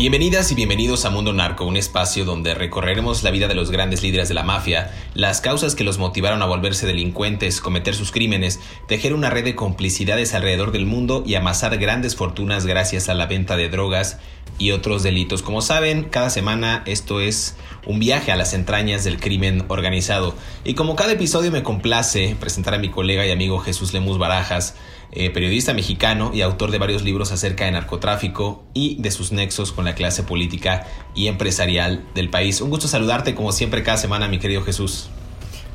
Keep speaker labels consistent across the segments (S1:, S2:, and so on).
S1: Bienvenidas y bienvenidos a Mundo Narco, un espacio donde recorreremos la vida de los grandes líderes de la mafia, las causas que los motivaron a volverse delincuentes, cometer sus crímenes, tejer una red de complicidades alrededor del mundo y amasar grandes fortunas gracias a la venta de drogas y otros delitos. Como saben, cada semana esto es un viaje a las entrañas del crimen organizado. Y como cada episodio me complace presentar a mi colega y amigo Jesús Lemus Barajas, eh, periodista mexicano y autor de varios libros acerca de narcotráfico y de sus nexos con la clase política y empresarial del país. Un gusto saludarte como siempre cada semana, mi querido Jesús.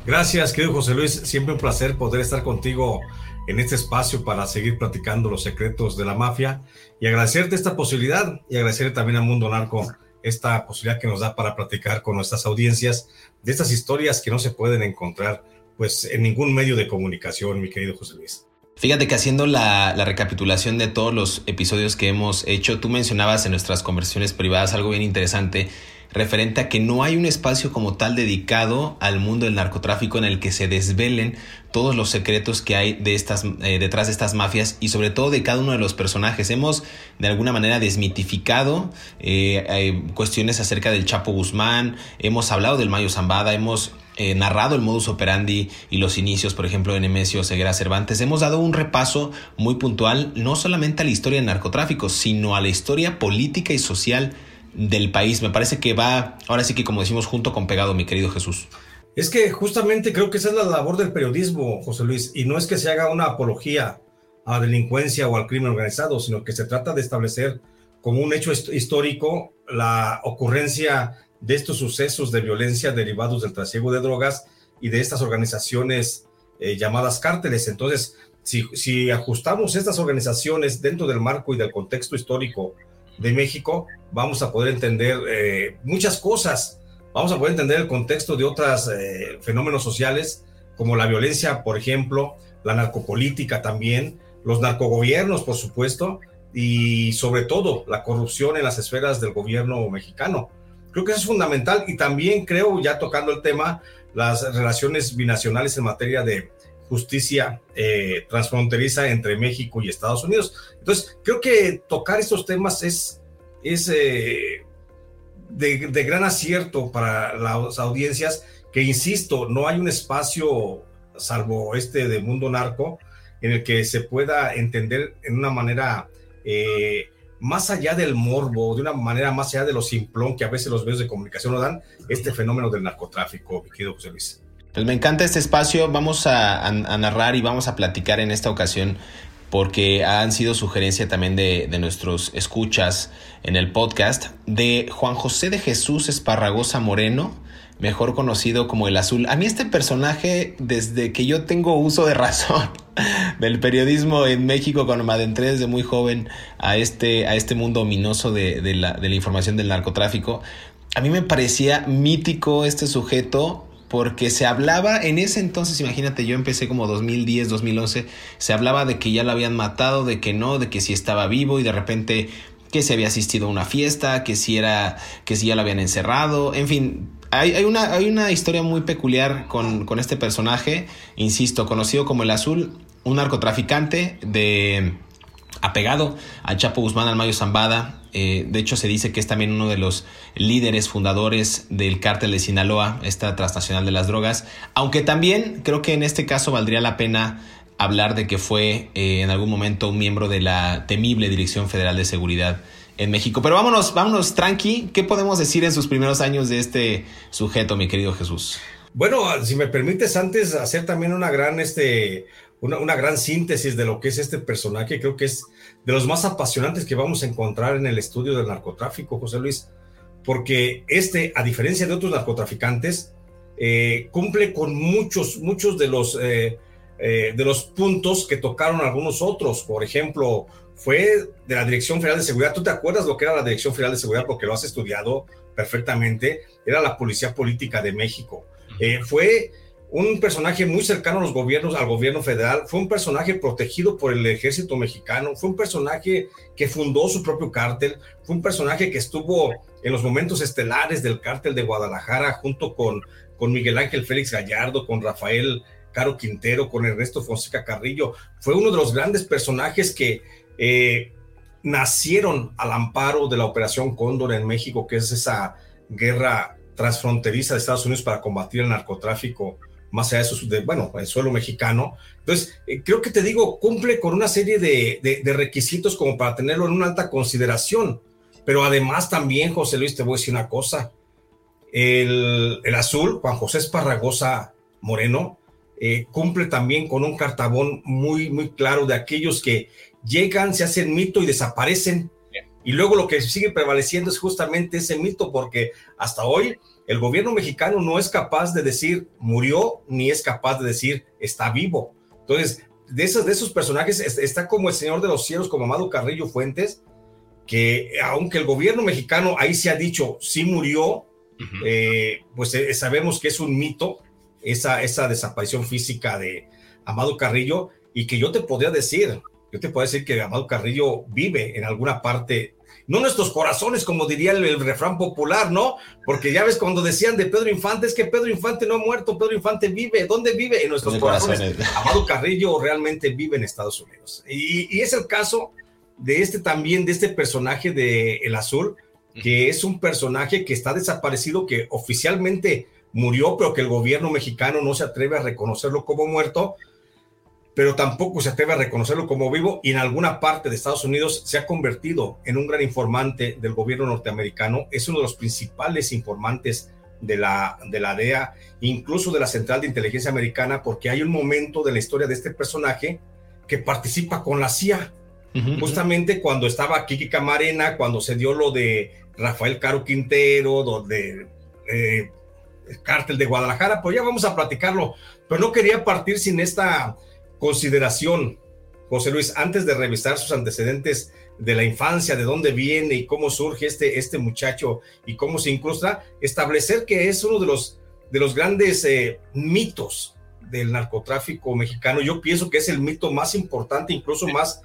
S2: Gracias, querido José Luis. Siempre un placer poder estar contigo en este espacio para seguir platicando los secretos de la mafia y agradecerte esta posibilidad y agradecerle también al Mundo Narco esta posibilidad que nos da para platicar con nuestras audiencias de estas historias que no se pueden encontrar pues en ningún medio de comunicación, mi querido José Luis.
S1: Fíjate que haciendo la, recapitulación de todos los episodios que hemos hecho, tú mencionabas en nuestras conversaciones privadas algo bien interesante referente a que no hay un espacio como tal dedicado al mundo del narcotráfico en el que se desvelen todos los secretos que hay de estas, eh, detrás de estas mafias y sobre todo de cada uno de los personajes. Hemos de alguna manera desmitificado eh, cuestiones acerca del Chapo Guzmán, hemos hablado del Mayo Zambada, hemos eh, narrado el modus operandi y los inicios, por ejemplo, de Nemesio Ceguera Cervantes, hemos dado un repaso muy puntual no solamente a la historia del narcotráfico, sino a la historia política y social del país. Me parece que va, ahora sí que como decimos, junto con pegado, mi querido Jesús.
S2: Es que justamente creo que esa es la labor del periodismo, José Luis, y no es que se haga una apología a la delincuencia o al crimen organizado, sino que se trata de establecer como un hecho histórico la ocurrencia de estos sucesos de violencia derivados del trasiego de drogas y de estas organizaciones eh, llamadas cárteles. Entonces, si, si, ajustamos estas organizaciones dentro del marco y del contexto histórico de México, vamos a poder entender eh, muchas cosas. Vamos a poder entender el contexto de otros eh, fenómenos sociales, como la violencia, por ejemplo, la narcopolítica también, los narcogobiernos, por supuesto, y sobre todo la corrupción en las esferas del gobierno mexicano. Creo que eso es fundamental y también creo, ya tocando el tema, las relaciones binacionales en materia de justicia eh, transfronteriza entre México y Estados Unidos. Entonces, creo que tocar estos temas es, es eh, de, gran acierto para las audiencias, que insisto, no hay un espacio, salvo este de mundo narco, en el que se pueda entender en una manera eh, más allá del morbo, de una manera más allá de lo simplón que a veces los medios de comunicación lo dan, este fenómeno del narcotráfico, mi querido José Luis.
S1: Pues me encanta este espacio, vamos a, narrar y vamos a platicar en esta ocasión porque han sido sugerencia también de, de, nuestros escuchas en el podcast de Juan José de Jesús Esparragosa Moreno, mejor conocido como el azul. A mí este personaje, desde que yo tengo uso de razón del periodismo en México, cuando me adentré desde muy joven a este, a este mundo ominoso de, de, la, de la información del narcotráfico, a mí me parecía mítico este sujeto porque se hablaba en ese entonces, imagínate, yo empecé como 2010, 2011, se hablaba de que ya lo habían matado, de que no, de que sí estaba vivo y de repente que se había asistido a una fiesta, que si era, que si ya lo habían encerrado, en fin, hay, una, hay una historia muy peculiar con, con este personaje, insisto, conocido como el Azul, un narcotraficante de apegado a Chapo Guzmán, al Mayo Zambada. Eh, de hecho, se dice que es también uno de los líderes fundadores del cártel de Sinaloa, esta transnacional de las drogas. Aunque también creo que en este caso valdría la pena hablar de que fue eh, en algún momento un miembro de la temible Dirección Federal de Seguridad en México. Pero vámonos, vámonos tranqui. ¿Qué podemos decir en sus primeros años de este sujeto, mi querido Jesús?
S2: Bueno, si me permites antes hacer también una gran, este, una, una, gran síntesis de lo que es este personaje, creo que es de los más apasionantes que vamos a encontrar en el estudio del narcotráfico, José Luis, porque este, a diferencia de otros narcotraficantes, eh, cumple con muchos, muchos de los eh, eh, de los puntos que tocaron algunos otros. Por ejemplo, fue de la Dirección Federal de Seguridad. ¿Tú te acuerdas lo que era la Dirección Federal de Seguridad? Porque lo has estudiado perfectamente. Era la Policía Política de México. Eh, fue un personaje muy cercano a los gobiernos, al gobierno federal. Fue un personaje protegido por el ejército mexicano. Fue un personaje que fundó su propio cártel. Fue un personaje que estuvo en los momentos estelares del cártel de Guadalajara junto con, con Miguel Ángel Félix Gallardo, con Rafael Caro Quintero, con Ernesto Fonseca Carrillo. Fue uno de los grandes personajes que eh, nacieron al amparo de la Operación Cóndor en México, que es esa guerra transfronteriza de Estados Unidos para combatir el narcotráfico más allá de, eso, de bueno, el suelo mexicano. Entonces, eh, creo que te digo, cumple con una serie de, de, requisitos como para tenerlo en una alta consideración. Pero además también, José Luis, te voy a decir una cosa. El, el azul, Juan José Esparragosa Moreno, eh, cumple también con un cartabón muy, muy claro de aquellos que llegan, se hacen mito y desaparecen. Y luego lo que sigue prevaleciendo es justamente ese mito, porque hasta hoy el gobierno mexicano no es capaz de decir murió, ni es capaz de decir está vivo. Entonces, de esos, de esos personajes está como el Señor de los Cielos, como Amado Carrillo Fuentes, que aunque el gobierno mexicano ahí se ha dicho sí murió, eh, pues eh, sabemos que es un mito, esa, esa desaparición física de Amado Carrillo y que yo te podría decir, yo te puedo decir que Amado Carrillo vive en alguna parte, no nuestros corazones, como diría el, refrán popular, ¿no? Porque ya ves cuando decían de Pedro Infante, es que Pedro Infante no ha muerto, Pedro Infante vive, ¿dónde vive? En nuestros corazones. Amado Carrillo realmente vive en Estados Unidos. Y, y, es el caso de este también, de este personaje de El Azul, que es un personaje que está desaparecido, que oficialmente murió, pero que el gobierno mexicano no se atreve a reconocerlo como muerto, pero tampoco se atreve a reconocerlo como vivo y en alguna parte de Estados Unidos se ha convertido en un gran informante del gobierno norteamericano, es uno de los principales informantes de la, de la DEA, incluso de la Central de Inteligencia Americana, porque hay un momento de la historia de este personaje que participa con la CIA. Justamente cuando estaba Kiki Camarena, cuando se dio lo de Rafael Caro Quintero, donde eh, cártel de Guadalajara, pues ya vamos a platicarlo, pero no quería partir sin esta consideración, José Luis, antes de revisar sus antecedentes de la infancia, de dónde viene y cómo surge este, este muchacho y cómo se incrusta, establecer que es uno de los, de los grandes eh, mitos del narcotráfico mexicano. Yo pienso que es el mito más importante, incluso más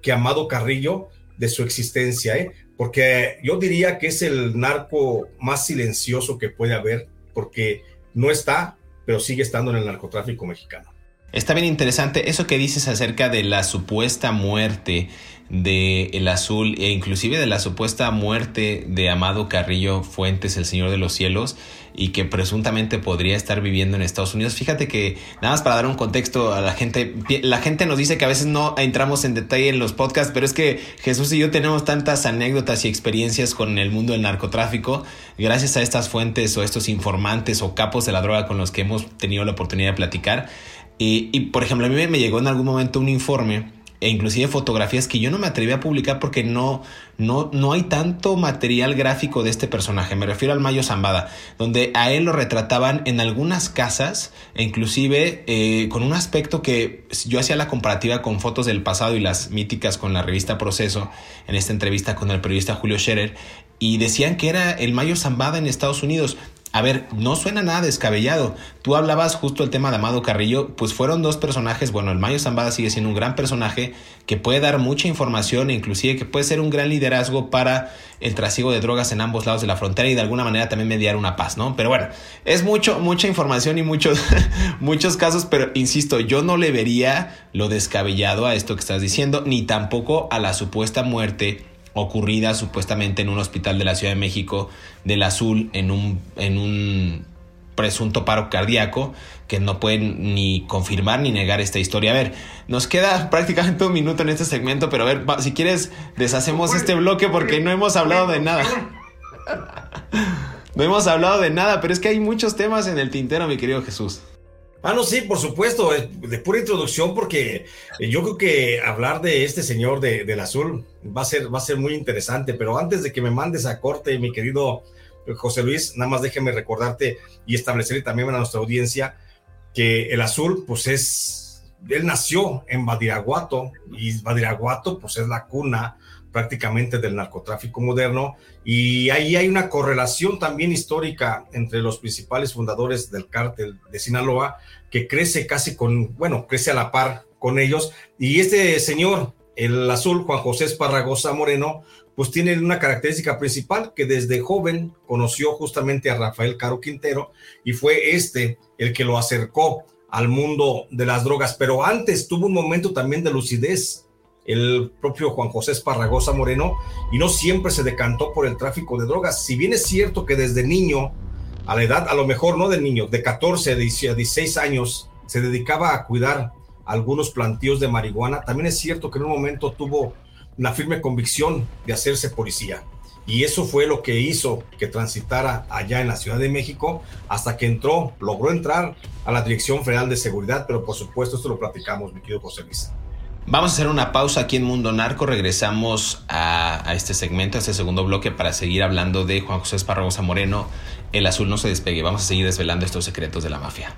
S2: que Amado Carrillo, de su existencia, ¿eh? porque yo diría que es el narco más silencioso que puede haber porque no está, pero sigue estando en el narcotráfico mexicano.
S1: Está bien interesante eso que dices acerca de la supuesta muerte de El Azul e inclusive de la supuesta muerte de Amado Carrillo Fuentes, el Señor de los Cielos, y que presuntamente podría estar viviendo en Estados Unidos. Fíjate que, nada más para dar un contexto a la gente, la gente nos dice que a veces no entramos en detalle en los podcasts, pero es que Jesús y yo tenemos tantas anécdotas y experiencias con el mundo del narcotráfico, gracias a estas fuentes o estos informantes o capos de la droga con los que hemos tenido la oportunidad de platicar. Y, y por ejemplo, a mí me llegó en algún momento un informe e inclusive fotografías que yo no me atreví a publicar porque no, no, no hay tanto material gráfico de este personaje. Me refiero al Mayo Zambada, donde a él lo retrataban en algunas casas, e inclusive eh, con un aspecto que yo hacía la comparativa con fotos del pasado y las míticas con la revista Proceso, en esta entrevista con el periodista Julio Scherer, y decían que era el Mayo Zambada en Estados Unidos. A ver, no suena nada descabellado. Tú hablabas justo el tema de Amado Carrillo, pues fueron dos personajes, bueno, el Mayo Zambada sigue siendo un gran personaje que puede dar mucha información e inclusive que puede ser un gran liderazgo para el trasiego de drogas en ambos lados de la frontera y de alguna manera también mediar una paz, ¿no? Pero bueno, es mucho, mucha información y muchos, muchos casos, pero insisto, yo no le vería lo descabellado a esto que estás diciendo, ni tampoco a la supuesta muerte ocurrida supuestamente en un hospital de la Ciudad de México del Azul en un, en un presunto paro cardíaco que no pueden ni confirmar ni negar esta historia. A ver, nos queda prácticamente un minuto en este segmento, pero a ver, si quieres deshacemos este bloque porque no hemos hablado de nada. No hemos hablado de nada, pero es que hay muchos temas en el tintero, mi querido Jesús.
S2: Ah, no, sí, por supuesto, de pura introducción, porque yo creo que hablar de este señor de, del azul va a, ser, va a ser muy interesante, pero antes de que me mandes a corte, mi querido José Luis, nada más déjeme recordarte y establecer también a nuestra audiencia que el azul, pues es, él nació en Badiraguato y Badiraguato, pues es la cuna prácticamente del narcotráfico moderno. Y ahí hay una correlación también histórica entre los principales fundadores del cártel de Sinaloa que crece casi con, bueno, crece a la par con ellos. Y este señor, el azul, Juan José Esparragosa Moreno, pues tiene una característica principal que desde joven conoció justamente a Rafael Caro Quintero y fue este el que lo acercó al mundo de las drogas, pero antes tuvo un momento también de lucidez el propio Juan José Esparragosa Moreno, y no siempre se decantó por el tráfico de drogas. Si bien es cierto que desde niño, a la edad, a lo mejor no de niño, de 14 a 16 años, se dedicaba a cuidar algunos plantíos de marihuana, también es cierto que en un momento tuvo una firme convicción de hacerse policía. Y eso fue lo que hizo que transitara allá en la Ciudad de México hasta que entró, logró entrar a la Dirección Federal de Seguridad, pero por supuesto esto lo platicamos, mi querido José Luis.
S1: Vamos a hacer una pausa aquí en Mundo Narco. Regresamos a, este segmento, a este segundo bloque, para seguir hablando de Juan José Esparragosa Moreno. El azul no se despegue. Vamos a seguir desvelando estos secretos de la mafia.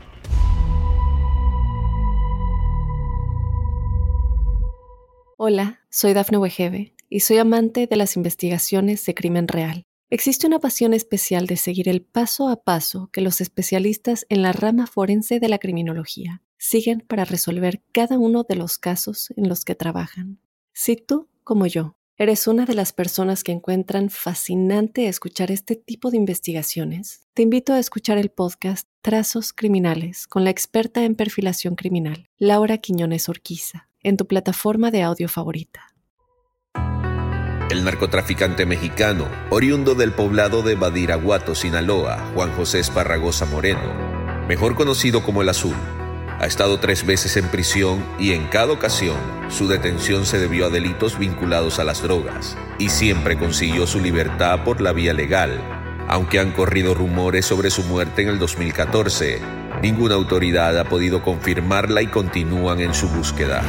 S3: Hola, soy Dafne Wegebe y soy amante de las investigaciones de crimen real. Existe una pasión especial de seguir el paso a paso que los especialistas en la rama forense de la criminología siguen para resolver cada uno de los casos en los que trabajan. Si tú, como yo, eres una de las personas que encuentran fascinante escuchar este tipo de investigaciones, te invito a escuchar el podcast Trazos Criminales con la experta en perfilación criminal, Laura Quiñones Orquiza, en tu plataforma de audio favorita.
S4: El narcotraficante mexicano, oriundo del poblado de Badiraguato, Sinaloa, Juan José Esparragosa Moreno, mejor conocido como el Azul, ha estado tres veces en prisión y en cada ocasión su detención se debió a delitos vinculados a las drogas y siempre consiguió su libertad por la vía legal. Aunque han corrido rumores sobre su muerte en el 2014, ninguna autoridad ha podido confirmarla y continúan en su búsqueda.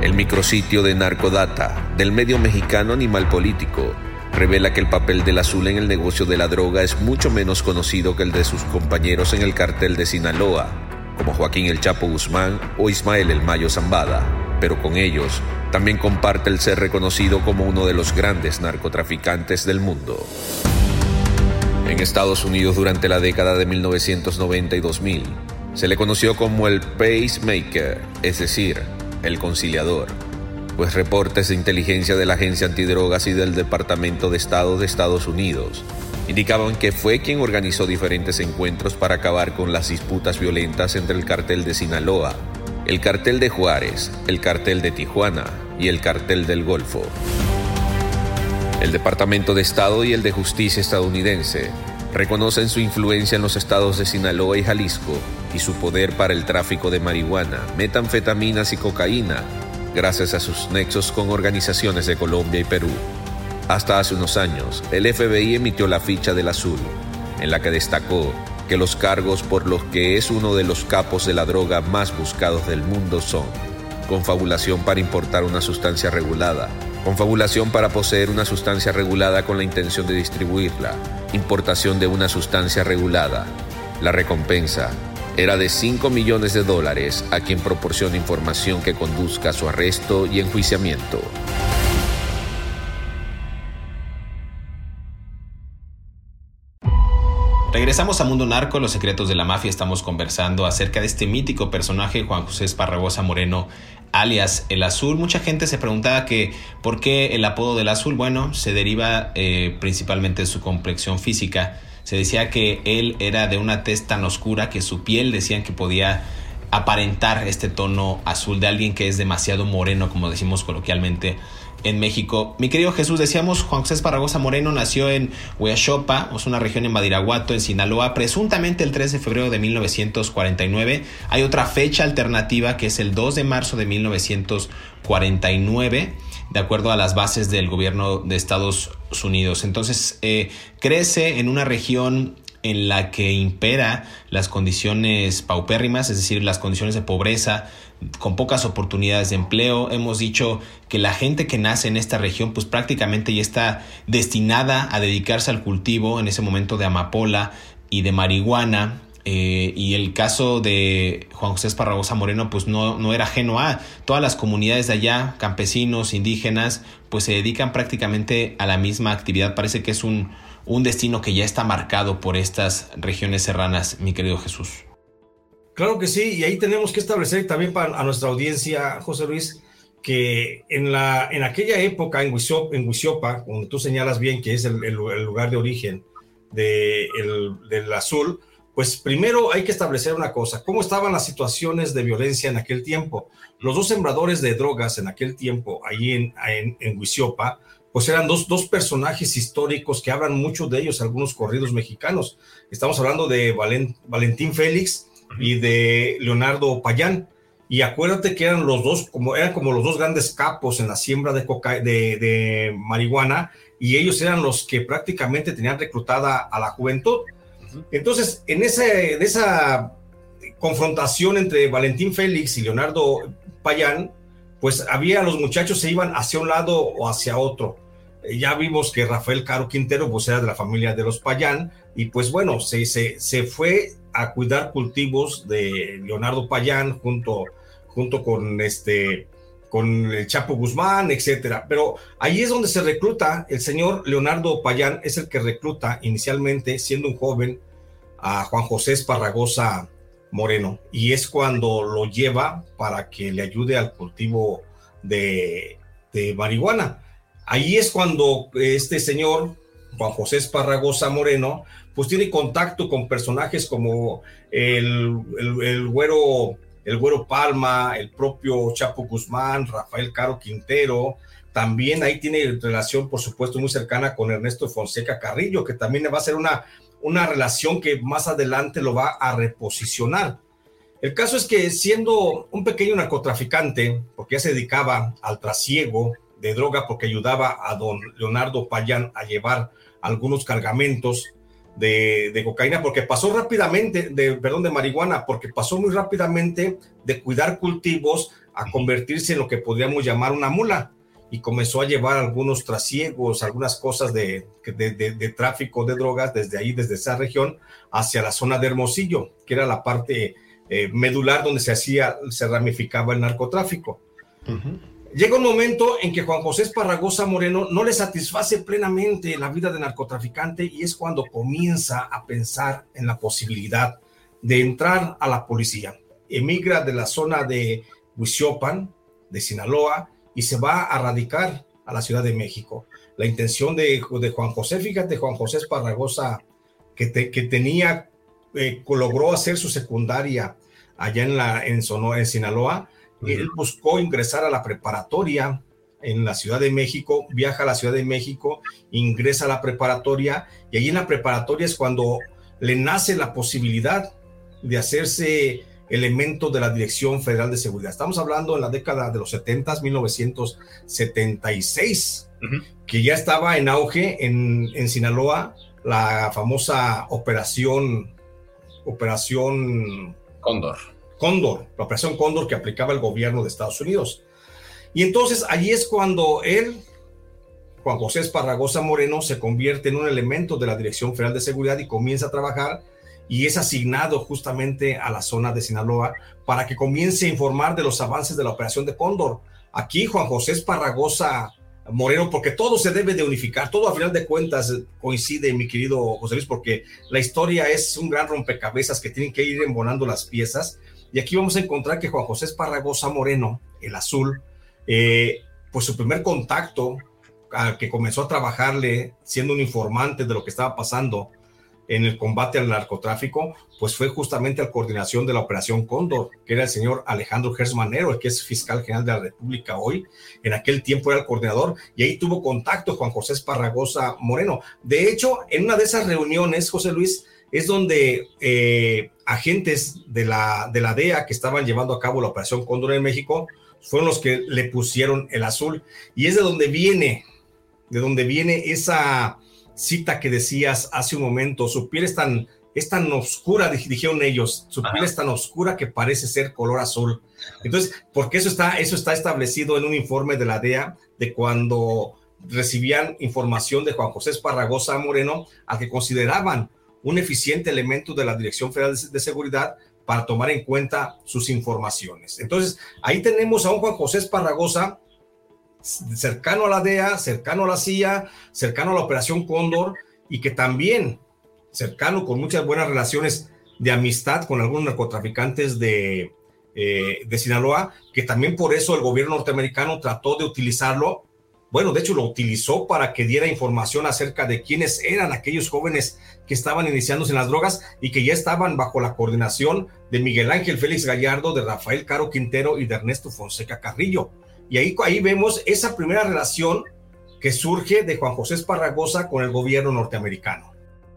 S4: El micrositio de Narcodata del medio mexicano Animal Político revela que el papel del azul en el negocio de la droga es mucho menos conocido que el de sus compañeros en el cartel de Sinaloa, como Joaquín el Chapo Guzmán o Ismael el Mayo Zambada, pero con ellos también comparte el ser reconocido como uno de los grandes narcotraficantes del mundo. En Estados Unidos durante la década de 1990 y 2000, se le conoció como el pacemaker, es decir, el conciliador, pues reportes de inteligencia de la Agencia Antidrogas y del Departamento de Estado de Estados Unidos indicaban que fue quien organizó diferentes encuentros para acabar con las disputas violentas entre el cartel de Sinaloa, el cartel de Juárez, el cartel de Tijuana y el cartel del Golfo. El Departamento de Estado y el de Justicia estadounidense reconocen su influencia en los estados de Sinaloa y Jalisco y su poder para el tráfico de marihuana, metanfetaminas y cocaína, gracias a sus nexos con organizaciones de Colombia y Perú. Hasta hace unos años, el FBI emitió la ficha del azul, en la que destacó que los cargos por los que es uno de los capos de la droga más buscados del mundo son confabulación para importar una sustancia regulada, confabulación para poseer una sustancia regulada con la intención de distribuirla, importación de una sustancia regulada. La recompensa era de 5 millones de dólares a quien proporcione información que conduzca a su arresto y enjuiciamiento.
S1: Regresamos a Mundo Narco, los secretos de la mafia. Estamos conversando acerca de este mítico personaje, Juan José Esparragosa Moreno, alias El Azul. Mucha gente se preguntaba que por qué el apodo del Azul. Bueno, se deriva eh, principalmente de su complexión física. Se decía que él era de una tez tan oscura que su piel decían que podía aparentar este tono azul de alguien que es demasiado moreno, como decimos coloquialmente en México. Mi querido Jesús, decíamos, Juan José Esparragosa Moreno nació en Huachopa, es una región en Badiraguato, en Sinaloa, presuntamente el 3 de febrero de 1949. Hay otra fecha alternativa que es el 2 de marzo de 1949, de acuerdo a las bases del gobierno de Estados Unidos. Entonces, eh, crece en una región en la que impera las condiciones paupérrimas, es decir, las condiciones de pobreza, con pocas oportunidades de empleo. Hemos dicho que la gente que nace en esta región pues prácticamente ya está destinada a dedicarse al cultivo en ese momento de amapola y de marihuana. Eh, y el caso de Juan José Esparragosa Moreno pues no, no era ajeno a todas las comunidades de allá, campesinos, indígenas, pues se dedican prácticamente a la misma actividad. Parece que es un, un destino que ya está marcado por estas regiones serranas, mi querido Jesús.
S2: Claro que sí, y ahí tenemos que establecer también para a nuestra audiencia, José Luis, que en, la, en aquella época en Huizopa, en tú señalas bien que es el, lugar de origen de del azul, pues primero hay que establecer una cosa, cómo estaban las situaciones de violencia en aquel tiempo. Los dos sembradores de drogas en aquel tiempo, ahí en, en, en pues eran dos, dos, personajes históricos que hablan mucho de ellos, algunos corridos mexicanos. Estamos hablando de Valentín Félix y de Leonardo Payán. Y acuérdate que eran los dos, como eran como los dos grandes capos en la siembra de, coca, de, de marihuana, y ellos eran los que prácticamente tenían reclutada a la juventud. Entonces, en, ese, en esa confrontación entre Valentín Félix y Leonardo Payán, pues había los muchachos se iban hacia un lado o hacia otro. Eh, ya vimos que Rafael Caro Quintero pues era de la familia de los Payán y pues bueno, se, se, se fue a cuidar cultivos de Leonardo Payán junto, junto con este con el Chapo Guzmán, etcétera. Pero ahí es donde se recluta, el señor Leonardo Payán es el que recluta inicialmente, siendo un joven, a Juan José Esparragosa Moreno, y es cuando lo lleva para que le ayude al cultivo de, de marihuana. Ahí es cuando este señor, Juan José Esparragosa Moreno, pues tiene contacto con personajes como el, el, güero, el güero Palma, el propio Chapo Guzmán, Rafael Caro Quintero. También ahí tiene relación, por supuesto, muy cercana con Ernesto Fonseca Carrillo, que también va a ser una, una relación que más adelante lo va a reposicionar. El caso es que siendo un pequeño narcotraficante, porque ya se dedicaba al trasiego de droga, porque ayudaba a don Leonardo Payán a llevar algunos cargamentos, de, cocaína, porque pasó rápidamente, de, perdón, de marihuana, porque pasó muy rápidamente de cuidar cultivos a convertirse en lo que podríamos llamar una mula. Y comenzó a llevar algunos trasiegos, algunas cosas de, de, tráfico de drogas desde ahí, desde esa región, hacia la zona de Hermosillo, que era la parte eh, medular donde se hacía, se ramificaba el narcotráfico. Llega un momento en que Juan José Esparragosa Moreno no le satisface plenamente la vida de narcotraficante y es cuando comienza a pensar en la posibilidad de entrar a la policía. Emigra de la zona de Huichopan, de Sinaloa, y se va a radicar a la Ciudad de México. La intención de, Juan José, fíjate, Juan José Esparragosa, que, que tenía, eh, logró hacer su secundaria allá la, en, en Sinaloa, él buscó ingresar a la preparatoria en la Ciudad de México, viaja a la Ciudad de México, ingresa a la preparatoria y allí en la preparatoria es cuando le nace la posibilidad de hacerse elemento de la Dirección Federal de Seguridad. Estamos hablando en la década de los 70, 1976, que ya estaba en auge en, en Sinaloa la famosa operación, operación
S1: Cóndor
S2: Cóndor, la operación Cóndor que aplicaba el gobierno de Estados Unidos. Y entonces allí es cuando él, Juan José Esparragosa Moreno, se convierte en un elemento de la Dirección Federal de Seguridad y comienza a trabajar y es asignado justamente a la zona de Sinaloa para que comience a informar de los avances de la operación de Cóndor. Aquí Juan José Esparragosa Moreno, porque todo se debe de unificar, todo a final de cuentas coincide, mi querido José Luis, porque la historia es un gran rompecabezas que tienen que ir embonando las piezas. Y aquí vamos a encontrar que Juan José Esparragosa Moreno, el azul, eh, pues su primer contacto al que comenzó a trabajarle siendo un informante de lo que estaba pasando en el combate al narcotráfico, pues fue justamente la coordinación de la Operación Cóndor, que era el señor Alejandro Gersmanero, el que es fiscal general de la República hoy. En aquel tiempo era el coordinador y ahí tuvo contacto Juan José Esparragosa Moreno. De hecho, en una de esas reuniones, José Luis, es donde eh, agentes de la, de la DEA que estaban llevando a cabo la Operación Cóndor en México fueron los que le pusieron el azul. Y es de donde viene, de donde viene esa cita que decías hace un momento, su piel es tan, es tan oscura, dijeron ellos, su piel es tan oscura que parece ser color azul. Entonces, porque eso está, eso está establecido en un informe de la DEA de cuando recibían información de Juan José Esparragosa Moreno, al que consideraban un eficiente elemento de la Dirección Federal de Seguridad para tomar en cuenta sus informaciones. Entonces, ahí tenemos a un Juan José Esparragosa cercano a la DEA, cercano a la CIA, cercano a la Operación Cóndor y que también cercano con muchas buenas relaciones de amistad con algunos narcotraficantes de, eh, de Sinaloa, que también por eso el gobierno norteamericano trató de utilizarlo. Bueno, de hecho lo utilizó para que diera información acerca de quiénes eran aquellos jóvenes que estaban iniciándose en las drogas y que ya estaban bajo la coordinación de Miguel Ángel Félix Gallardo, de Rafael Caro Quintero y de Ernesto Fonseca Carrillo. Y ahí, ahí vemos esa primera relación que surge de Juan José Esparragosa con el gobierno norteamericano.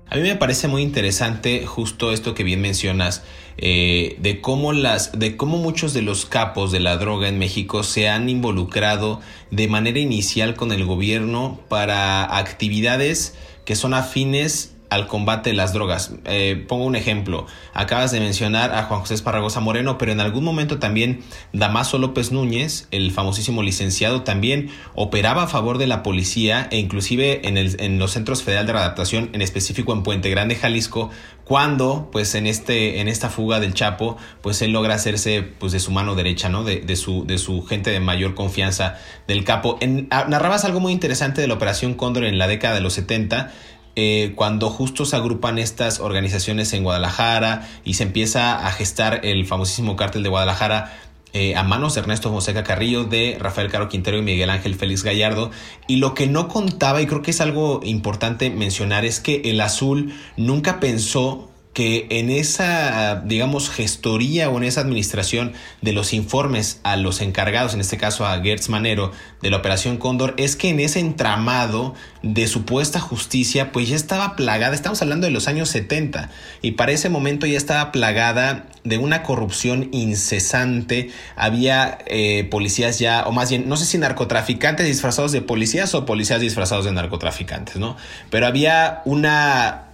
S1: A mí me parece muy interesante justo esto que bien mencionas, eh, de, cómo las, de cómo muchos de los capos de la droga en México se han involucrado de manera inicial con el gobierno para actividades que son afines al combate de las drogas. Eh, pongo un ejemplo. Acabas de mencionar a Juan José Esparragosa Moreno, pero en algún momento también Damaso López Núñez, el famosísimo licenciado, también operaba a favor de la policía e inclusive en, el, en los centros federal de readaptación, en específico en Puente Grande, Jalisco, cuando pues en este en esta fuga del Chapo pues él logra hacerse pues de su mano derecha no de, de su de su gente de mayor confianza del capo en, narrabas algo muy interesante de la operación Cóndor en la década de los 70 eh, cuando justo se agrupan estas organizaciones en Guadalajara y se empieza a gestar el famosísimo cártel de Guadalajara eh, a manos de Ernesto José Carrillo, de Rafael Caro Quintero y Miguel Ángel Félix Gallardo. Y lo que no contaba, y creo que es algo importante mencionar, es que el azul nunca pensó que en esa, digamos, gestoría o en esa administración de los informes a los encargados, en este caso a Gertz Manero, de la Operación Cóndor, es que en ese entramado de supuesta justicia, pues ya estaba plagada, estamos hablando de los años 70, y para ese momento ya estaba plagada de una corrupción incesante, había eh, policías ya, o más bien, no sé si narcotraficantes disfrazados de policías o policías disfrazados de narcotraficantes, ¿no? Pero había una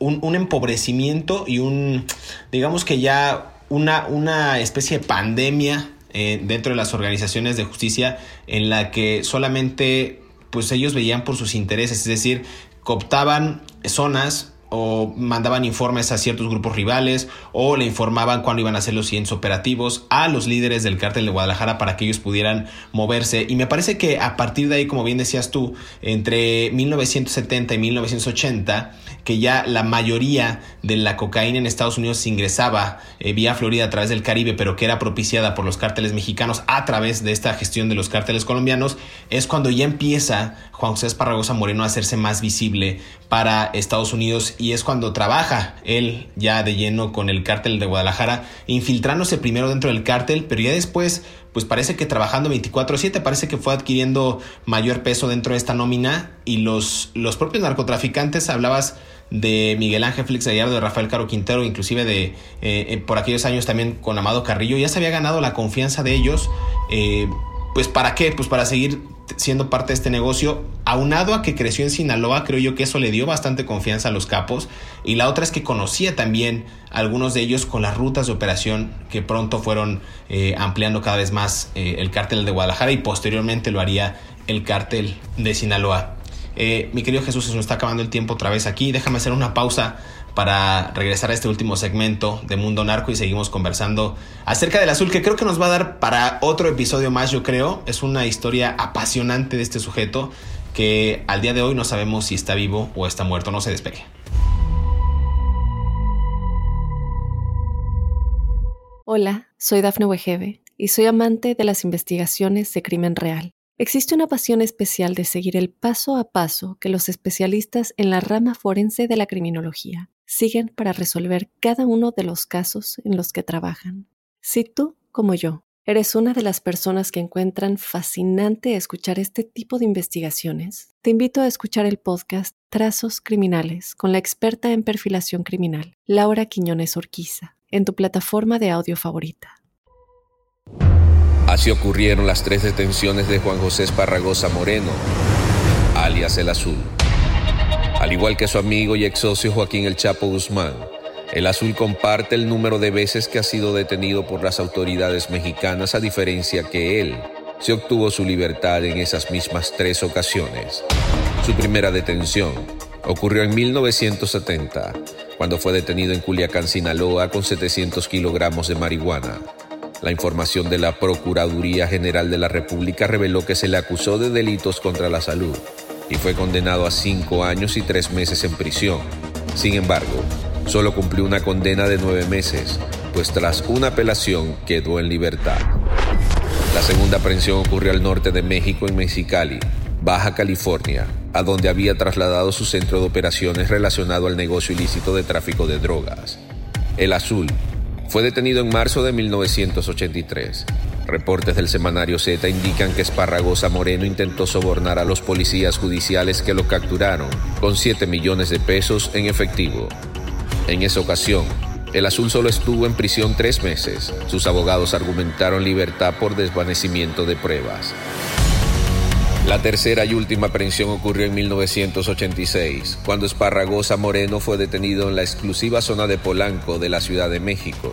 S1: un, empobrecimiento y un, digamos que ya una, una especie de pandemia eh, dentro de las organizaciones de justicia en la que solamente pues ellos veían por sus intereses, es decir, cooptaban zonas o mandaban informes a ciertos grupos rivales o le informaban cuándo iban a ser los siguientes operativos a los líderes del cártel de Guadalajara para que ellos pudieran moverse. Y me parece que a partir de ahí, como bien decías tú, entre 1970 y 1980, que ya la mayoría de la cocaína en Estados Unidos se ingresaba eh, vía Florida a través del Caribe, pero que era propiciada por los cárteles mexicanos a través de esta gestión de los cárteles colombianos, es cuando ya empieza Juan José Esparragosa Moreno a hacerse más visible para Estados Unidos y es cuando trabaja él ya de lleno con el cártel de Guadalajara, infiltrándose primero dentro del cártel, pero ya después, pues parece que trabajando 24/7, parece que fue adquiriendo mayor peso dentro de esta nómina y los, los propios narcotraficantes, hablabas de Miguel Ángel Félix Gallardo, de Rafael Caro Quintero, inclusive de eh, eh, por aquellos años también con Amado Carrillo, ya se había ganado la confianza de ellos. Eh, pues para qué? Pues para seguir siendo parte de este negocio, aunado a que creció en Sinaloa, creo yo que eso le dio bastante confianza a los capos. Y la otra es que conocía también algunos de ellos con las rutas de operación que pronto fueron eh, ampliando cada vez más eh, el cártel de Guadalajara y posteriormente lo haría el cártel de Sinaloa. Eh, mi querido Jesús, se nos está acabando el tiempo otra vez aquí. Déjame hacer una pausa para regresar a este último segmento de Mundo Narco y seguimos conversando acerca del azul que creo que nos va a dar para otro episodio más, yo creo. Es una historia apasionante de este sujeto que al día de hoy no sabemos si está vivo o está muerto. No se despegue.
S3: Hola, soy Dafne Wegebe y soy amante de las investigaciones de crimen real. Existe una pasión especial de seguir el paso a paso que los especialistas en la rama forense de la criminología siguen para resolver cada uno de los casos en los que trabajan. Si tú, como yo, eres una de las personas que encuentran fascinante escuchar este tipo de investigaciones, te invito a escuchar el podcast Trazos Criminales con la experta en perfilación criminal, Laura Quiñones Orquiza en tu plataforma de audio favorita.
S4: Así ocurrieron las tres detenciones de Juan José Esparragosa Moreno, alias El Azul. Al igual que su amigo y ex socio Joaquín El Chapo Guzmán, El Azul comparte el número de veces que ha sido detenido por las autoridades mexicanas a diferencia que él se obtuvo su libertad en esas mismas tres ocasiones. Su primera detención ocurrió en 1970 cuando fue detenido en Culiacán, Sinaloa, con 700 kilogramos de marihuana. La información de la Procuraduría General de la República reveló que se le acusó de delitos contra la salud y fue condenado a cinco años y tres meses en prisión. Sin embargo, solo cumplió una condena de nueve meses, pues tras una apelación quedó en libertad. La segunda aprehensión ocurrió al norte de México, en Mexicali, Baja California, a donde había trasladado su centro de operaciones relacionado al negocio ilícito de tráfico de drogas. El Azul fue detenido en marzo de 1983. Reportes del semanario Z indican que Esparragosa Moreno intentó sobornar a los policías judiciales que lo capturaron con 7 millones de pesos en efectivo. En esa ocasión, el Azul solo estuvo en prisión tres meses. Sus abogados argumentaron libertad por desvanecimiento de pruebas. La tercera y última aprehensión ocurrió en 1986, cuando Esparragosa Moreno fue detenido en la exclusiva zona de Polanco de la Ciudad de México.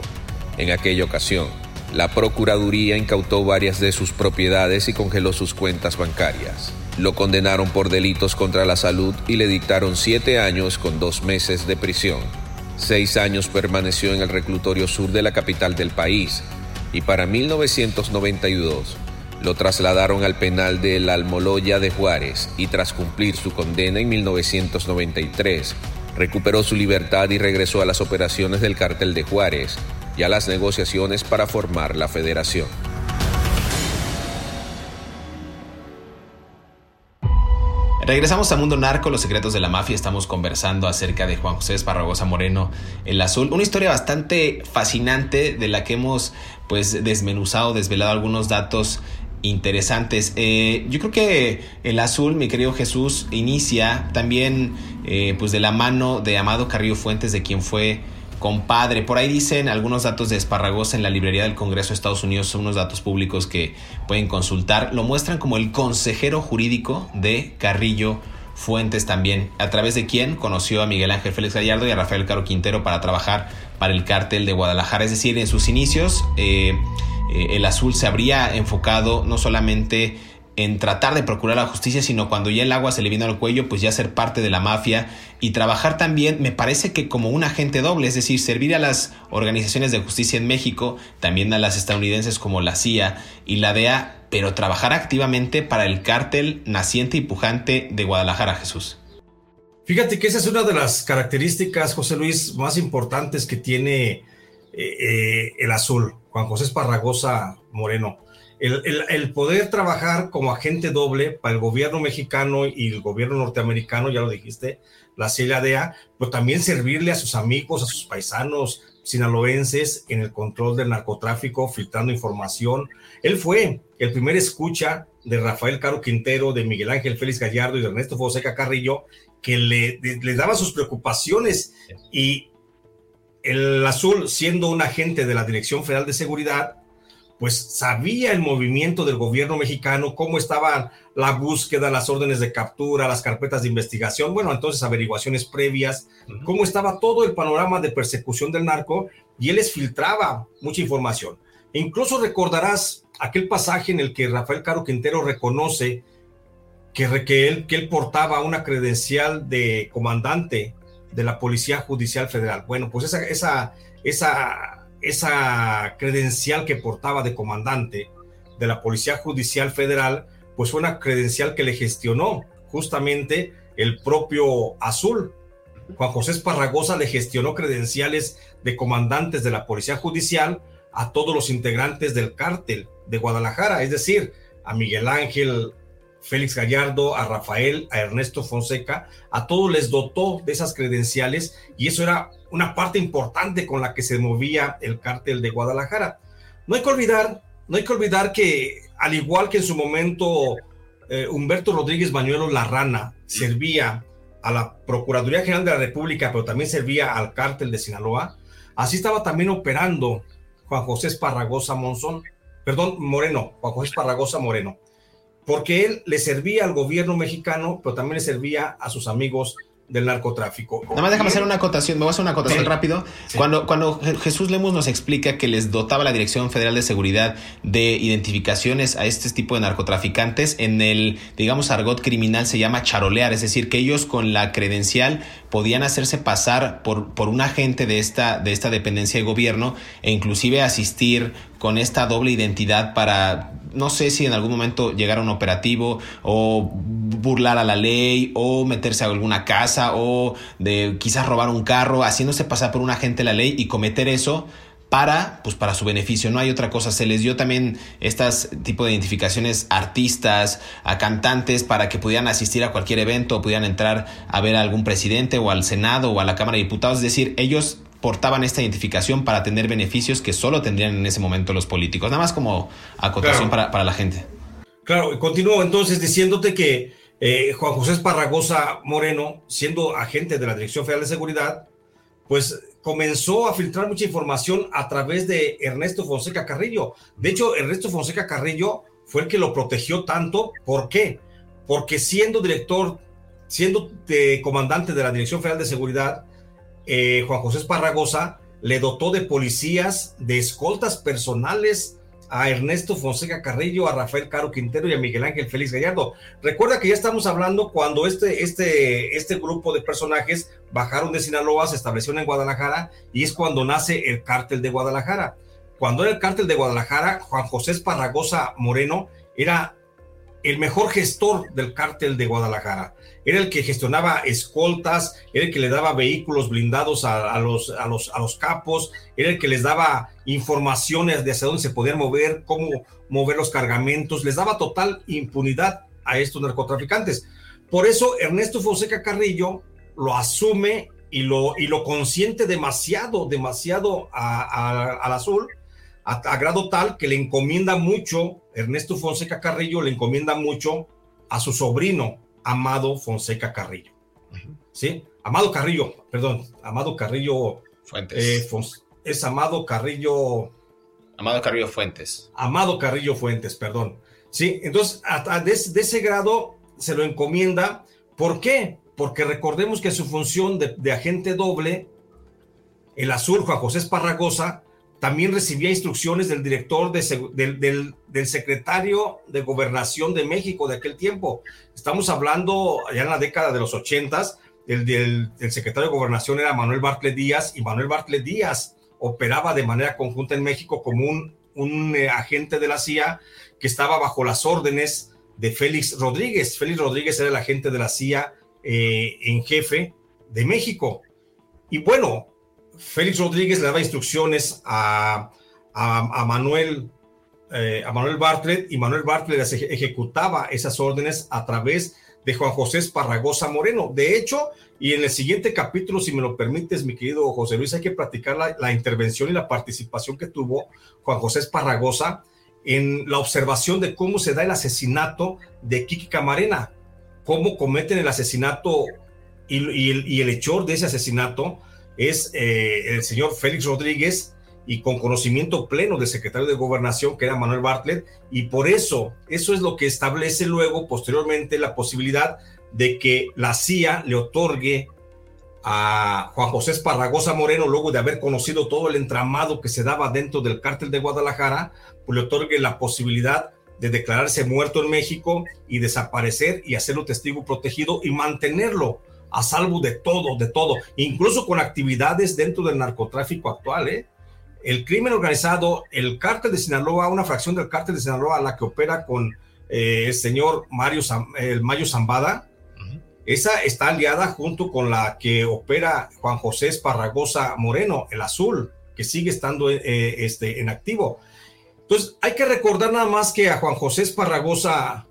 S4: En aquella ocasión, la Procuraduría incautó varias de sus propiedades y congeló sus cuentas bancarias. Lo condenaron por delitos contra la salud y le dictaron siete años con dos meses de prisión. Seis años permaneció en el reclutorio sur de la capital del país y para 1992 lo trasladaron al penal de la Almoloya de Juárez y tras cumplir su condena en 1993, recuperó su libertad y regresó a las operaciones del cartel de Juárez y a las negociaciones para formar la federación.
S1: Regresamos a Mundo Narco, los secretos de la mafia. Estamos conversando acerca de Juan José Esparragosa Moreno, el azul. Una historia bastante fascinante de la que hemos pues desmenuzado, desvelado algunos datos interesantes. Eh, yo creo que el azul, mi querido Jesús, inicia también eh, pues de la mano de Amado Carrillo Fuentes, de quien fue compadre. Por ahí dicen algunos datos de Esparragosa en la librería del Congreso de Estados Unidos, son unos datos públicos que pueden consultar. Lo muestran como el consejero jurídico de Carrillo Fuentes también, a través de quien conoció a Miguel Ángel Félix Gallardo y a Rafael Caro Quintero para trabajar para el cártel de Guadalajara. Es decir, en sus inicios... Eh, eh, el azul se habría enfocado no solamente en tratar de procurar la justicia, sino cuando ya el agua se le vino al cuello, pues ya ser parte de la mafia y trabajar también, me parece que como un agente doble, es decir, servir a las organizaciones de justicia en México, también a las estadounidenses como la CIA y la DEA, pero trabajar activamente para el cártel naciente y pujante de Guadalajara, Jesús.
S2: Fíjate que esa es una de las características, José Luis, más importantes que tiene eh, eh, el azul. Juan José Esparragosa Moreno. El, poder trabajar como agente doble para el gobierno mexicano y el gobierno norteamericano, ya lo dijiste, la CIA, pero también servirle a sus amigos, a sus paisanos sinaloenses en el control del narcotráfico, filtrando información. Él fue el primer escucha de Rafael Caro Quintero, de Miguel Ángel Félix Gallardo y de Ernesto Fonseca Carrillo, que le, le daba sus preocupaciones y el azul, siendo un agente de la Dirección Federal de Seguridad, pues sabía el movimiento del gobierno mexicano, cómo estaba la búsqueda, las órdenes de captura, las carpetas de investigación, bueno, entonces averiguaciones previas, cómo estaba todo el panorama de persecución del narco y él les filtraba mucha información. E incluso recordarás aquel pasaje en el que Rafael Caro Quintero reconoce que, que, él, que él portaba una credencial de comandante de la Policía Judicial Federal. Bueno, pues esa, esa, esa, esa credencial que portaba de comandante de la Policía Judicial Federal, pues fue una credencial que le gestionó justamente el propio Azul. Juan José Esparragosa le gestionó credenciales de comandantes de la Policía Judicial a todos los integrantes del cártel de Guadalajara, es decir, a Miguel Ángel Félix Gallardo, a Rafael, a Ernesto Fonseca, a todos les dotó de esas credenciales y eso era una parte importante con la que se movía el cártel de Guadalajara. No hay que olvidar, no hay que olvidar que al igual que en su momento eh, Humberto Rodríguez Bañuelos La Rana servía a la Procuraduría General de la República, pero también servía al cártel de Sinaloa, así estaba también operando Juan José Esparragosa Monzón, perdón, Moreno, Juan José Esparragosa Moreno porque él le servía al gobierno mexicano, pero también le servía a sus amigos del narcotráfico.
S1: Nada más déjame hacer una acotación, me voy a hacer una acotación rápido. Cuando, cuando Jesús Lemus nos explica que les dotaba la Dirección Federal de Seguridad de identificaciones a este tipo de narcotraficantes, en el, digamos, argot criminal se llama charolear, es decir, que ellos con la credencial podían hacerse pasar por, por un agente de esta, de esta dependencia de gobierno e inclusive asistir con esta doble identidad para no sé si en algún momento llegar a un operativo o burlar a la ley o meterse a alguna casa o de quizás robar un carro haciéndose pasar por un agente de la ley y cometer eso para, pues para su beneficio, no hay otra cosa. Se les dio también estas tipo de identificaciones artistas, a cantantes, para que pudieran asistir a cualquier evento, pudieran entrar a ver a algún presidente o al Senado o a la Cámara de Diputados. Es decir, ellos portaban esta identificación para tener beneficios que solo tendrían en ese momento los políticos. Nada más como acotación para, para, la gente.
S2: Claro, continúo entonces diciéndote que eh, Juan José Esparragosa Moreno, siendo agente de la Dirección Federal de Seguridad, pues comenzó a filtrar mucha información a través de Ernesto Fonseca Carrillo. De hecho, Ernesto Fonseca Carrillo fue el que lo protegió tanto. ¿Por qué? Porque siendo director, siendo de comandante de la Dirección Federal de Seguridad, eh, Juan José Esparragosa le dotó de policías, de escoltas personales a Ernesto Fonseca Carrillo, a Rafael Caro Quintero y a Miguel Ángel Félix Gallardo. Recuerda que ya estamos hablando cuando este, este, este grupo de personajes bajaron de Sinaloa, se establecieron en Guadalajara y es cuando nace el cártel de Guadalajara. Cuando era el cártel de Guadalajara, Juan José Esparragosa Moreno era el mejor gestor del cártel de Guadalajara. Era el que gestionaba escoltas, era el que le daba vehículos blindados a, los, a, los, a los capos, era el que les daba informaciones de hacia dónde se podían mover, cómo mover los cargamentos, les daba total impunidad a estos narcotraficantes. Por eso Ernesto Fonseca Carrillo lo asume y lo, y lo consiente demasiado, demasiado al azul a, grado tal que le encomienda mucho, Ernesto Fonseca Carrillo le encomienda mucho a su sobrino, Amado Fonseca Carrillo. ¿Sí? Amado Carrillo, perdón, Amado Carrillo Fuentes. Eh, es Amado Carrillo.
S1: Amado Carrillo Fuentes.
S2: Amado Carrillo Fuentes, perdón. Sí, entonces, de, ese grado se lo encomienda. ¿Por qué? Porque recordemos que su función de, de agente doble, el azul Juan José Esparragosa, también recibía instrucciones del director, del, secretario de Gobernación de México de aquel tiempo. Estamos hablando ya en la década de los ochentas, el del, secretario de Gobernación era Manuel Bartlett Díaz y Manuel Bartlett Díaz operaba de manera conjunta en México como un, un eh, agente de la CIA que estaba bajo las órdenes de Félix Rodríguez. Félix Rodríguez era el agente de la CIA eh, en jefe de México. Y bueno, Félix Rodríguez le daba instrucciones a, Manuel, eh, a Manuel Bartlett y Manuel Bartlett ejecutaba esas órdenes a través de Juan José Esparragosa Moreno. De hecho, y en el siguiente capítulo, si me lo permites, mi querido José Luis, hay que platicar la, la intervención y la participación que tuvo Juan José Esparragosa en la observación de cómo se da el asesinato de Kiki Camarena, cómo cometen el asesinato y, y el hechor de ese asesinato es eh, el señor Félix Rodríguez y con conocimiento pleno del secretario de Gobernación, que era Manuel Bartlett, y por eso, eso es lo que establece luego, posteriormente, la posibilidad de que la CIA le otorgue a Juan José Esparragosa Moreno, luego de haber conocido todo el entramado que se daba dentro del cártel de Guadalajara, pues le otorgue la posibilidad de declararse muerto en México y desaparecer y hacerlo testigo protegido y mantenerlo a salvo de todo, de todo, incluso con actividades dentro del narcotráfico actual. ¿eh? El crimen organizado, el cártel de Sinaloa, una fracción del cártel de Sinaloa, la que opera con eh, el señor Mario, el Mayo Zambada, esa está aliada junto con la que opera Juan José Esparragosa Moreno, el azul, que sigue estando eh, este, en activo. Entonces, hay que recordar nada más que a Juan José Esparragosa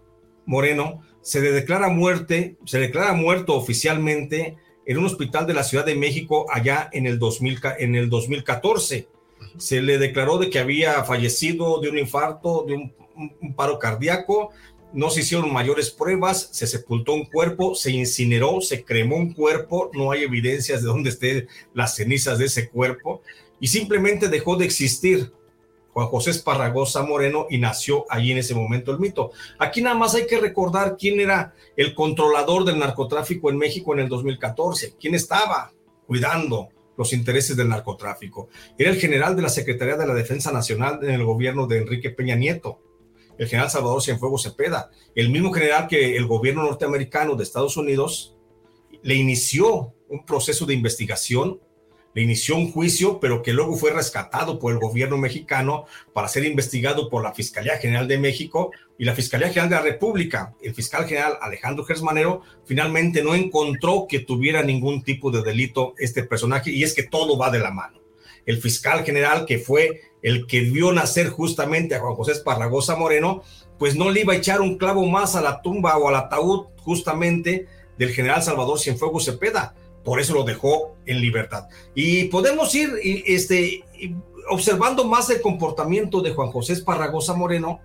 S2: Moreno se le declara muerte, se declara muerto oficialmente en un hospital de la Ciudad de México allá en el, 2000, en el 2014. Se le declaró de que había fallecido de un infarto, de un paro cardíaco, no se hicieron mayores pruebas, se sepultó un cuerpo, se incineró, se cremó un cuerpo, no hay evidencias de dónde estén las cenizas de ese cuerpo y simplemente dejó de existir Juan José Esparragosa Moreno y nació allí en ese momento el mito. Aquí nada más hay que recordar quién era el controlador del narcotráfico en México en el 2014, quién estaba cuidando los intereses del narcotráfico. Era el general de la Secretaría de la Defensa Nacional en el gobierno de Enrique Peña Nieto el general Salvador Cienfuegos Cepeda, el mismo general que el gobierno norteamericano de Estados Unidos le inició un proceso de investigación, le inició un juicio, pero que luego fue rescatado por el gobierno mexicano para ser investigado por la Fiscalía General de México y la Fiscalía General de la República. El fiscal general Alejandro Gersmanero finalmente no encontró que tuviera ningún tipo de delito este personaje y es que todo va de la mano. El fiscal general que fue el que vio nacer justamente a Juan José Esparragosa Moreno, pues no le iba a echar un clavo más a la tumba o al ataúd justamente del general Salvador Cienfuegos Cepeda. Por eso lo dejó en libertad. Y podemos ir este, observando más el comportamiento de Juan José Esparragosa Moreno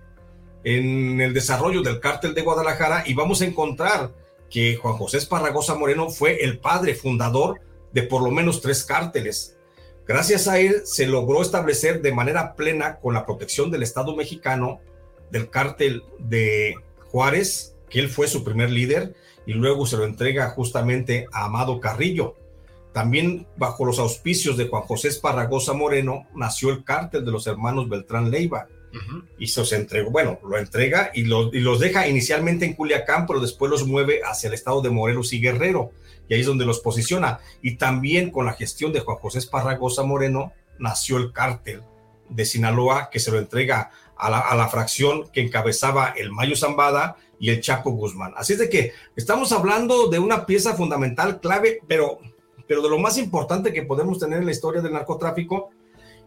S2: en el desarrollo del cártel de Guadalajara y vamos a encontrar que Juan José Esparragosa Moreno fue el padre fundador de por lo menos tres cárteles Gracias a él se logró establecer de manera plena con la protección del Estado mexicano del cártel de Juárez, que él fue su primer líder, y luego se lo entrega justamente a Amado Carrillo. También bajo los auspicios de Juan José Esparragosa Moreno nació el cártel de los hermanos Beltrán Leiva. Y se los entregó, bueno, lo entrega y, y los deja inicialmente en Culiacán, pero después los mueve hacia el estado de Morelos y Guerrero y ahí es donde los posiciona. Y también con la gestión de Juan José Esparragosa Moreno nació el cártel de Sinaloa que se lo entrega a la, fracción que encabezaba el Mayo Zambada y el Chapo Guzmán. Así es de que estamos hablando de una pieza fundamental, clave, pero, pero de lo más importante que podemos tener en la historia del narcotráfico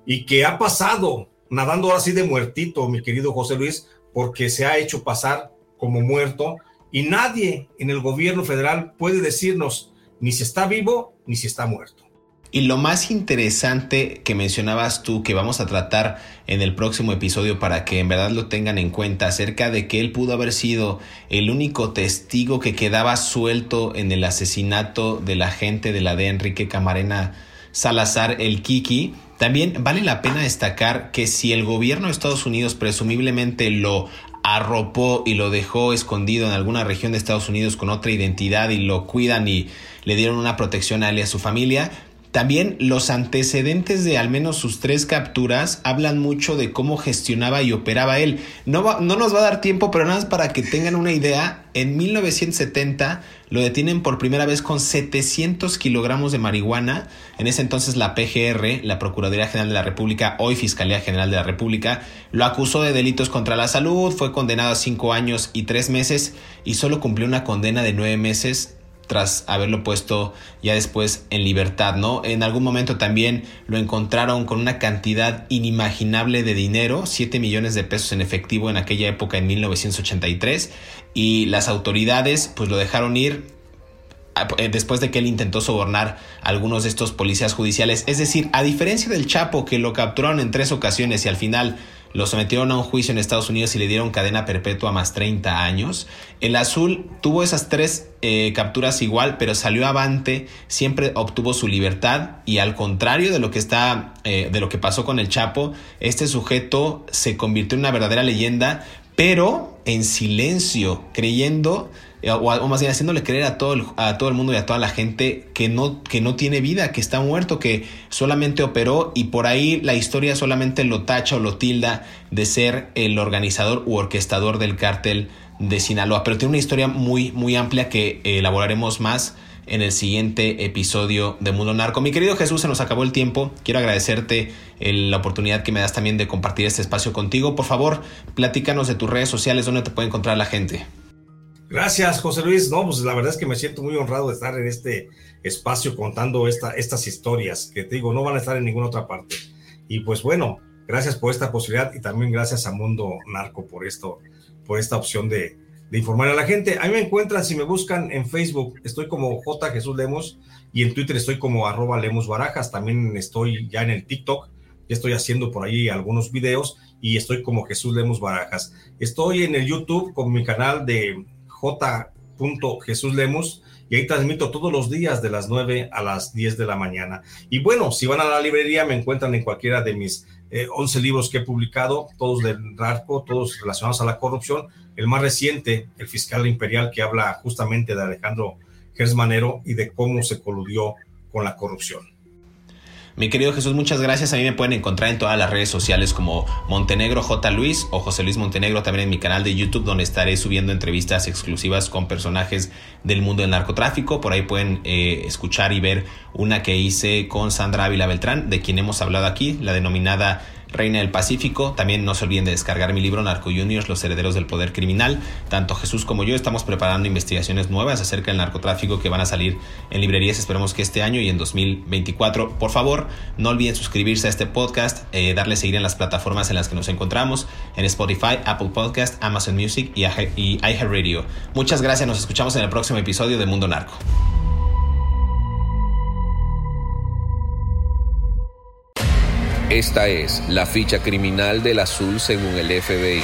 S2: y que ha pasado nadando así de muertito, mi querido José Luis, porque se ha hecho pasar como muerto y nadie en el gobierno federal puede decirnos ni si está vivo ni si está muerto.
S1: Y lo más interesante que mencionabas tú, que vamos a tratar en el próximo episodio para que en verdad lo tengan en cuenta, acerca de que él pudo haber sido el único testigo que quedaba suelto en el asesinato de la gente de la de Enrique Camarena Salazar, el Kiki, también vale la pena destacar que si el gobierno de Estados Unidos presumiblemente lo arropó y lo dejó escondido en alguna región de Estados Unidos con otra identidad y lo cuidan y le dieron una protección a él y a su familia. También los antecedentes de al menos sus tres capturas hablan mucho de cómo gestionaba y operaba él. No, no nos va a dar tiempo, pero nada más para que tengan una idea, en 1970 lo detienen por primera vez con 700 kilogramos de marihuana. En ese entonces la PGR, la Procuraduría General de la República, hoy Fiscalía General de la República, lo acusó de delitos contra la salud, fue condenado a cinco años y tres meses y solo cumplió una condena de nueve meses tras haberlo puesto ya después en libertad, ¿no? En algún momento también lo encontraron con una cantidad inimaginable de dinero, 7 millones de pesos en efectivo en aquella época en 1983 y las autoridades pues lo dejaron ir eh, después de que él intentó sobornar a algunos de estos policías judiciales. Es decir, a diferencia del Chapo que lo capturaron en tres ocasiones y al final lo sometieron a un juicio en Estados Unidos y le dieron cadena perpetua más 30 años. El azul tuvo esas tres eh, capturas igual, pero salió avante, siempre obtuvo su libertad y al contrario de lo que está, eh, de lo que pasó con el Chapo, este sujeto se convirtió en una verdadera leyenda, pero en silencio, creyendo eh, o, más bien haciéndole creer a todo, el, a todo el mundo y a toda la gente que no, que no tiene vida, que está muerto, que solamente operó y por ahí la historia solamente lo tacha o lo tilda de ser el organizador u orquestador del cártel de Sinaloa. Pero tiene una historia muy, muy amplia que elaboraremos más en el siguiente episodio de Mundo Narco. Mi querido Jesús, se nos acabó el tiempo. Quiero agradecerte la oportunidad que me das también de compartir este espacio contigo. Por favor, platícanos de tus redes sociales, donde te puede encontrar la gente.
S2: Gracias, José Luis. No, pues la verdad es que me siento muy honrado de estar en este espacio contando esta, estas historias que te digo, no van a estar en ninguna otra parte. Y pues bueno, gracias por esta posibilidad y también gracias a Mundo Narco por esto, por esta opción de, de informar a la gente. A mí me encuentran, si me buscan en Facebook, estoy como J. Jesús Lemos y en Twitter estoy como arroba Lemos Barajas. También estoy ya en el TikTok, ya estoy haciendo por ahí algunos videos y estoy como Jesús Lemos Barajas. Estoy en el YouTube con mi canal de J. Jesús Lemos y ahí transmito todos los días de las 9 a las 10 de la mañana. Y bueno, si van a la librería me encuentran en cualquiera de mis 11 eh, libros que he publicado, todos del narco, todos relacionados a la corrupción. El más reciente, El fiscal imperial, que habla justamente de Alejandro Gersmanero y de cómo se coludió con la corrupción.
S1: Mi querido Jesús, muchas gracias. A mí me pueden encontrar en todas las redes sociales como Montenegro J. Luis o José Luis Montenegro, también en mi canal de YouTube, donde estaré subiendo entrevistas exclusivas con personajes del mundo del narcotráfico. Por ahí pueden eh, escuchar y ver una que hice con Sandra Ávila Beltrán, de quien hemos hablado aquí, la denominada Reina del Pacífico. También no se olviden de descargar mi libro Narco Juniors, los herederos del poder criminal. Tanto Jesús como yo estamos preparando investigaciones nuevas acerca del narcotráfico que van a salir en librerías, esperemos que este año y en 2024. Por favor, no olviden suscribirse a este podcast, eh, darle seguir en las plataformas en las que nos encontramos, en Spotify, Apple Podcast, Amazon Music y, y iHeartRadio. Muchas gracias, nos escuchamos en el próximo episodio de Mundo Narco.
S4: Esta es la ficha criminal del azul según el FBI.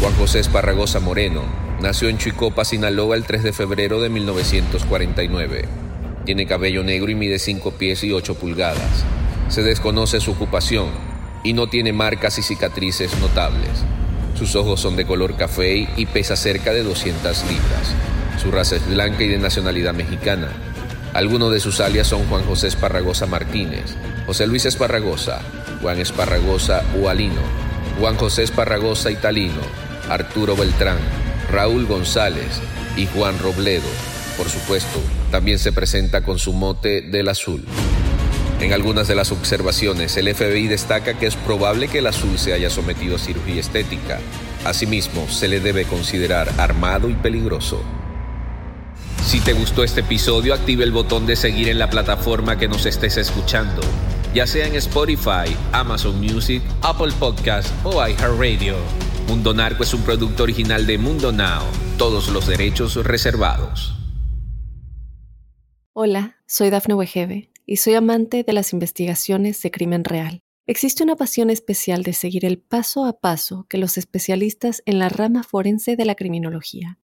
S4: Juan José Esparragosa Moreno nació en Chicopa, Sinaloa el 3 de febrero de 1949. Tiene cabello negro y mide 5 pies y 8 pulgadas. Se desconoce su ocupación y no tiene marcas y cicatrices notables. Sus ojos son de color café y pesa cerca de 200 libras. Su raza es blanca y de nacionalidad mexicana. Algunos de sus alias son Juan José Esparragosa Martínez, José Luis Esparragosa, Juan Esparragosa Ualino, Juan José Esparragosa Italino, Arturo Beltrán, Raúl González y Juan Robledo. Por supuesto, también se presenta con su mote del azul. En algunas de las observaciones, el FBI destaca que es probable que el azul se haya sometido a cirugía estética. Asimismo, se le debe considerar armado y peligroso. Si te gustó este episodio, active el botón de seguir en la plataforma que nos estés escuchando ya sea en Spotify, Amazon Music, Apple Podcast o iHeartRadio. Mundo Narco es un producto original de Mundo Now, todos los derechos reservados.
S3: Hola, soy Dafne Wegebe y soy amante de las investigaciones de crimen real. Existe una pasión especial de seguir el paso a paso que los especialistas en la rama forense de la criminología